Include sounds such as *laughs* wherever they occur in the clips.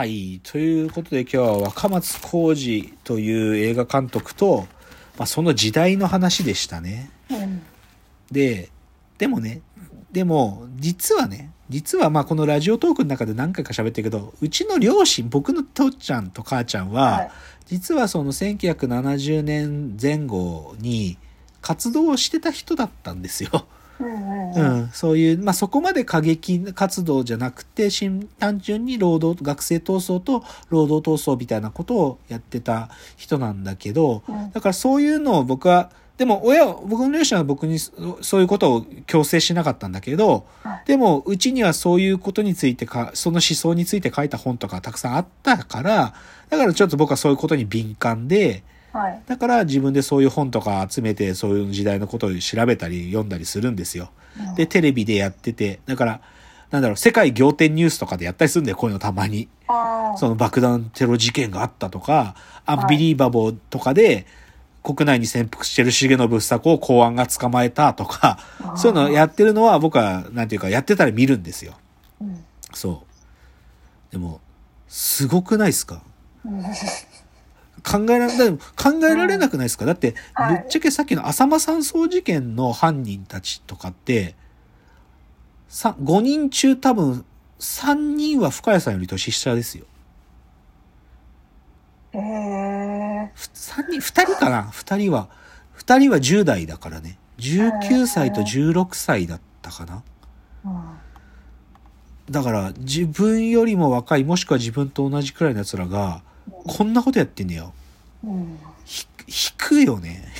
はい。ということで今日は若松浩二という映画監督と、まあ、その時代の話でしたね。うん。で、でもね、でも、実はね、実はまあこのラジオトークの中で何回か喋ってるけど、うちの両親、僕の父ちゃんと母ちゃんは、はい実はその1970年前後に活動をしてた人だったんですよ。うん。そういう、まあ、そこまで過激活動じゃなくて、単純に労働、学生闘争と労働闘争みたいなことをやってた人なんだけど、うん。だからそういうのを僕は、でも親は、僕の両親は僕にそそういうことを強制しなかったんだけどはい、でもうちにはそういうことについてか、その思想について書いた本とかたくさんあったから、だからちょっと僕はそういうことに敏感で、はい。だから自分でそういう本とか集めて、そういう時代のことを調べたり読んだりするんですよ。うんで、テレビでやってて、だから、なんだろう、世界仰天ニュースとかでやったりするんだよ、こういうのたまに。その爆弾テロ事件があったとか、アンビリーバボーとかで、国内に潜伏してる重信房子を公安が捕まえたとか、そういうのやってるのは僕は、なんていうか、やってたら見るんですよ。うんそう。でも、すごくないですか？うん考えられ、でも考えられなくないですか、だって、はいぶっちゃけさっきの浅間山荘事件の犯人たちとかって、さ5人中多分3人は深谷さんより年下ですよ。へえ。ふ三人、2人かな ?2 人は、2人は10代だからね。19歳と16歳だったかなうんだから自分よりも若い、もしくは自分と同じくらいの奴らが、こんなことやってんだよ。うん。ひ、引くよね。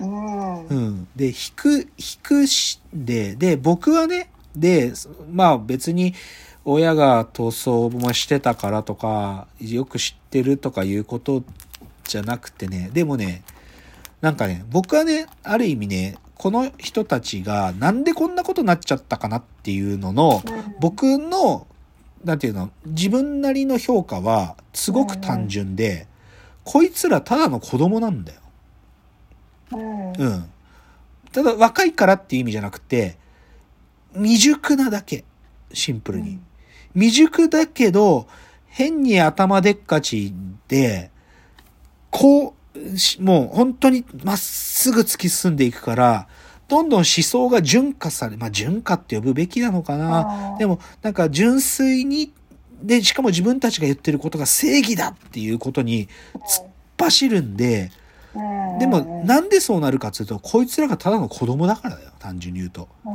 うん。うん。で、引く、引くし、で、で、僕はね、で、まあ別に親が逃走もしてたからとか、よく知ってるとかいうことじゃなくてね、でもね、なんかね、僕はね、ある意味ね、この人たちがなんでこんなことになっちゃったかなっていうのの、僕の、なんていうの、自分なりの評価はすごく単純で、こいつらただの子供なんだよ。うん。うん。ただ若いからっていう意味じゃなくて、未熟なだけ。シンプルに。未熟だけど、変に頭でっかちで、こう、しもう本当にまっすぐ突き進んでいくから、どんどん思想が純化され、まあ純化って呼ぶべきなのかな。でもなんか純粋に、で、しかも自分たちが言ってることが正義だっていうことに突っ走るんで、うんでも、なんでそうなるかっていうと、こいつらがただの子供だからだよ、単純に言うと。うん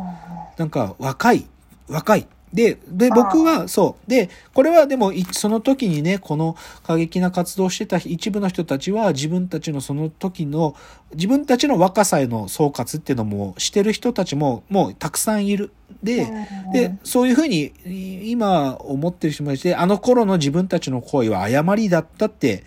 なんか、若い、若い。で、で、僕は、そう。で、これはでも、いその時にね、この過激な活動をしてた一部の人たちは、自分たちのその時の、自分たちの若さへの総括っていうのもしてる人たちも、もうたくさんいる。で、うんで、そういうふうに、い今思ってる人もいて、あの頃の自分たちの行為は誤りだったって、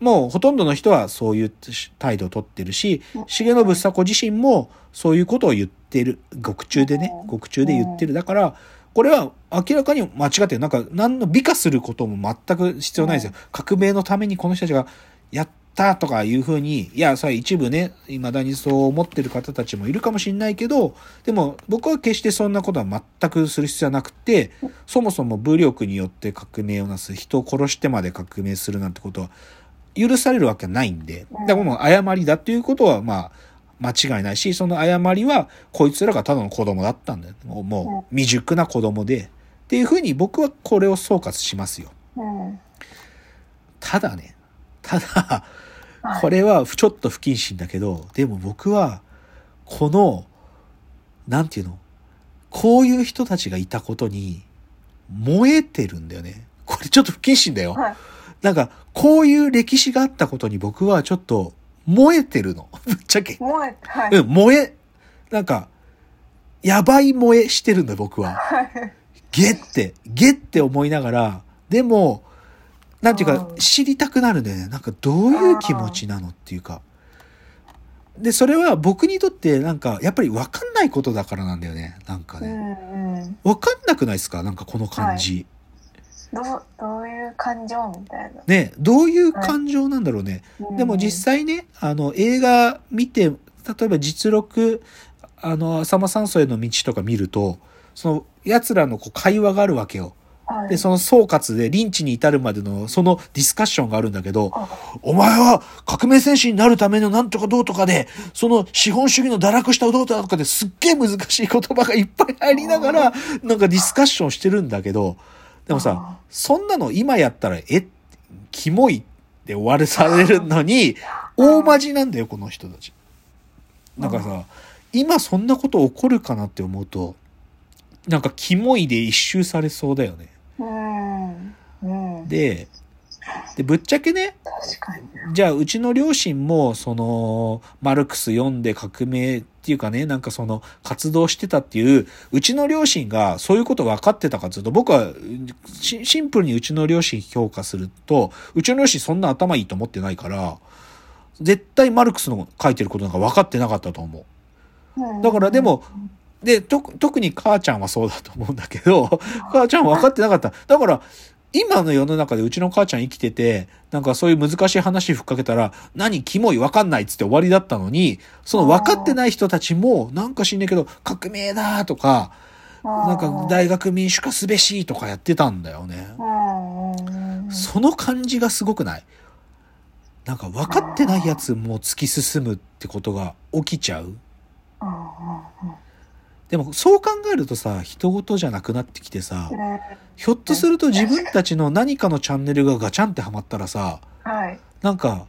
もうほとんどの人はそういう態度をとってるし、重信房子自身もそういうことを言ってる。獄中でね、獄中で言ってる。だから、これは明らかに間違ってる。なんか、何の美化することも全く必要ないですよ。革命のためにこの人たちがやったとかいうふうに、いや、それは一部ね、未だにそう思ってる方たちもいるかもしれないけど、でも僕は決してそんなことは全くする必要はなくて、そもそも武力によって革命をなす、人を殺してまで革命するなんてことは許されるわけはないんで、だからもう誤りだっていうことは、まあ、間違いないし、その誤りは、こいつらがただの子供だったんだよ。もう、もう未熟な子供で。っていうふうに僕はこれを総括しますよ。うん。ただね、ただ、はいこれはちょっと不謹慎だけど、でも僕は、この、なんていうの、こういう人たちがいたことに、燃えてるんだよね。これちょっと不謹慎だよ。はい。なんか、こういう歴史があったことに僕はちょっと燃えてるの。*laughs* ぶっちゃけ。もう、はい。うん、燃え、なんか、やばい燃えしてるんだ僕は。はい。ゲって、ゲって思いながら、でも、なんていうかう、ん知りたくなるんだよね。なんか、どういう気持ちなのっていうか。で、それは僕にとって、なんか、やっぱり分かんないことだからなんだよね。なんかうね。んうん。分かんなくないですか？なんかこの感じ。どう、どういう感情みたいな。ね、どういう感情なんだろうね。でも実際ね、あの、映画見て、例えば実録、あの、浅間山荘への道とか見ると、その、奴らのこう会話があるわけよ。はいで、その総括でリンチに至るまでのそのディスカッションがあるんだけど、あお前は革命戦士になるためのなんとかどうとかで、その資本主義の堕落したどうとかですっげえ難しい言葉がいっぱい入りながら、なんかディスカッションしてるんだけど、でもさ、そんなの今やったら、え、キモいって終わるされるのに、大マジなんだよ、この人たち。なんかさ、今そんなこと起こるかなって思うと、なんかキモいで一周されそうだよね。で、で、ぶっちゃけね。じゃあうちの両親も、その、マルクス読んで革命っていうかね、なんかその、活動してたっていう、うちの両親がそういうこと分かってたかっていうと、僕はシシンプルにうちの両親評価すると、うちの両親そんな頭いいと思ってないから、絶対マルクスの書いてることなんか分かってなかったと思う。うんだからでも、で、と、特に母ちゃんはそうだと思うんだけど、母ちゃんは分かってなかった。だから、今の世の中でうちの母ちゃん生きてて、なんかそういう難しい話ふっかけたら、何、キモい、分かんないっつって終わりだったのに、その分かってない人たちも、なんか知んねえけど、革命だとか、なんか大学民主化すべしとかやってたんだよね。その感じがすごくない？なんか分かってないやつも突き進むってことが起きちゃう？でもそう考えるとさ、人事じゃなくなってきてさ、うんひょっとすると自分たちの何かのチャンネルがガチャンってハマったらさ、はい。なんか、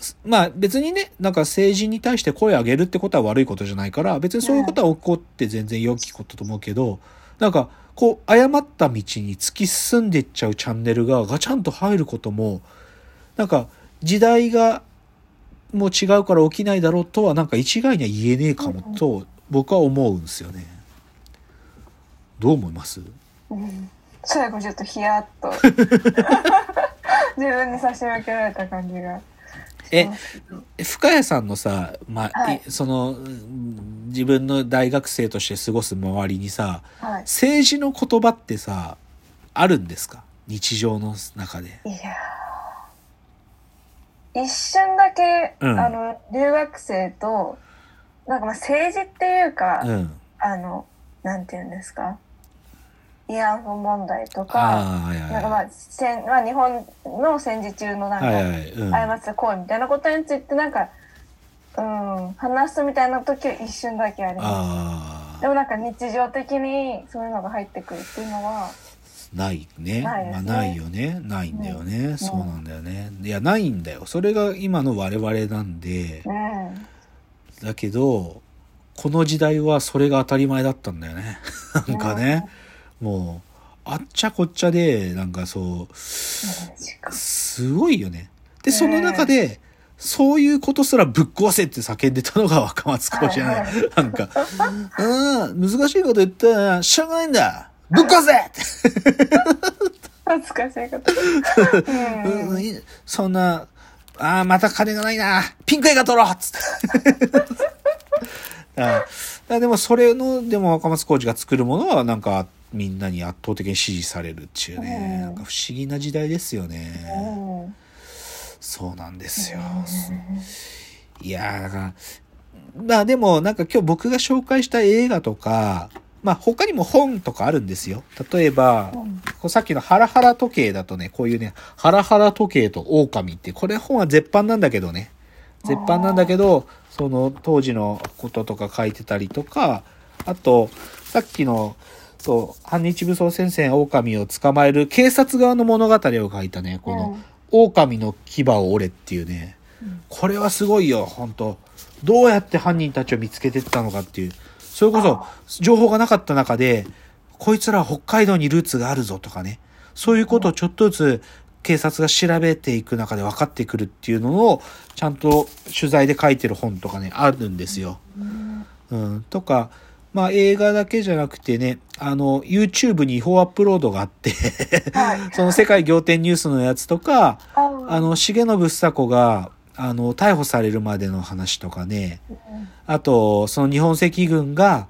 すまあ別にね、なんか政治に対して声を上げるってことは悪いことじゃないから、別にそういうことは起こって全然良きことと思うけど、なんか、こう、誤った道に突き進んでいっちゃうチャンネルがガチャンと入ることも、なんか、時代がもう違うから起きないだろうとは、なんか一概には言えねえかもと、僕は思うんですよね。どう思います？うん最後ちょっとヒヤッと *laughs* 自分に差し分けられた感じが。え、深谷さんのさ、まあ、はいいその、うん自分の大学生として過ごす周りにさ、はい。政治の言葉ってさ、あるんですか？日常の中で。いやー一瞬だけ、うんあの留学生となんかまあ政治っていうか、うん。あのなんていうんですか？慰安婦問題とかああ、はいはいなんかまあ戦、まあ、日本の戦時中のなんか、はいはい。うん。過った行為みたいなことについてなんか、うん、話すみたいな時は一瞬だけあります。でもなんか日常的にそういうのが入ってくるっていうのは、ないね。ねまあないよね。ないんだよね。そうなんだよね。いや、ないんだよ。それが今の我々なんで。うん、だけど、この時代はそれが当たり前だったんだよね。なんかね。もう、あっちゃこっちゃで、なんかそう、すごいよね。で、その中で、そういうことすらぶっ壊せって叫んでたのが若松浩じゃない。はいなんか、うん、難しいこと言ったら、しょうがないんだぶっ壊せ恥ず *laughs* かしいこと。*laughs* うんそんな、ああ、また金がないな。ピンク映画撮ろうっつって。だからだからでもそれの、でも若松浩二が作るものはなんかみんなに圧倒的に支持されるっていうね、うんなんか不思議な時代ですようね。んそうなんですよ。いやーだから、まあでもなんか今日僕が紹介した映画とか、まあ他にも本とかあるんですよ。例えば、さっきのハラハラ時計だとね、こういうね、ハラハラ時計と狼って、これ本は絶版なんだけどね。絶版なんだけど、その当時のこととか書いてたりとか、あと、さっきの、そう、反日武装戦線狼を捕まえる警察側の物語を書いたね、この、狼の牙を折れっていうね、うんこれはすごいよ、本当どうやって犯人たちを見つけてったのかっていう。それこそ、情報がなかった中で、こいつらは北海道にルーツがあるぞとかね。そういうことをちょっとずつ警察が調べていく中で分かってくるっていうのを、ちゃんと取材で書いてる本とかね、あるんですよ。うんうん。とか、まあ映画だけじゃなくてね、あの、YouTube に違法アップロードがあって、はい。*laughs* その世界仰天ニュースのやつとか、ああの、重信房子が、あの、逮捕されるまでの話とかね、あと、その日本赤軍が、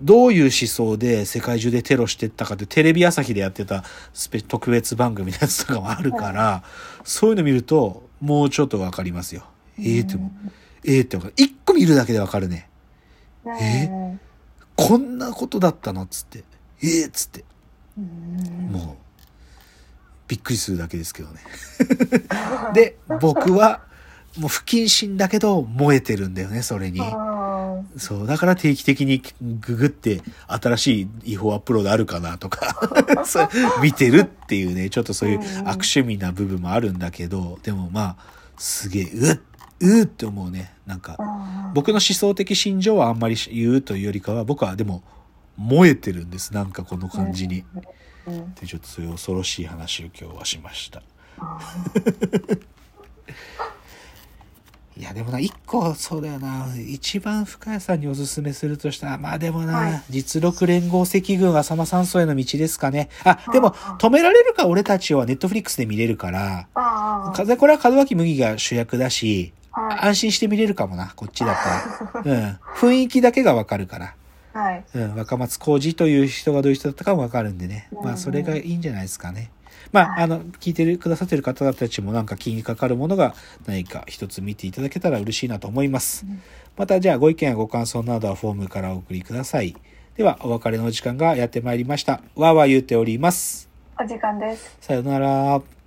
どういう思想で世界中でテロしてったかってテレビ朝日でやってたスペ特別番組のやつとかもあるから、そういうの見ると、もうちょっとわかりますよ。ええっても、ええってわかる。一個見るだけでわかるね。うんえ？こんなことだったのっつって。ええっつって。うんもう、びっくりするだけですけどね。*laughs* で、僕は、もう不謹慎だけど燃えてるんだよね、それに。あそう、だから定期的にググって新しい違法アップロードあるかなとか、*laughs* 見てるっていうね、ちょっとそういう悪趣味な部分もあるんだけど、でもまあ、すげえ、うっ、うーって思うね。なんか、あ僕の思想的心情はあんまり言うというよりかは、僕はでも燃えてるんです。なんかこの感じに。うんで、ちょっとそういう恐ろしい話を今日はしました。*laughs* いや、でもな、一個、そうだよな、一番深谷さんにおすすめするとしたら、まあでもな、はい実力連合赤軍浅間山荘への道ですかね。あ、でもあ、止められるか俺たちをはネットフリックスで見れるから、ああ風これは門脇麦が主役だし、はい安心して見れるかもな、こっちだったら。*laughs* うん。雰囲気だけがわかるから。はいうん、若松浩二という人がどういう人だったかもわかるんでね。まあ、それがいいんじゃないですかね。まあ、あの、聞いてるくださってる方たちもなんか気にかかるものが何か一つ見ていただけたら嬉しいなと思います。また、じゃあご意見やご感想などはフォームからお送りください。では、お別れの時間がやってまいりました。わーわー言うております。お時間ですさよなら。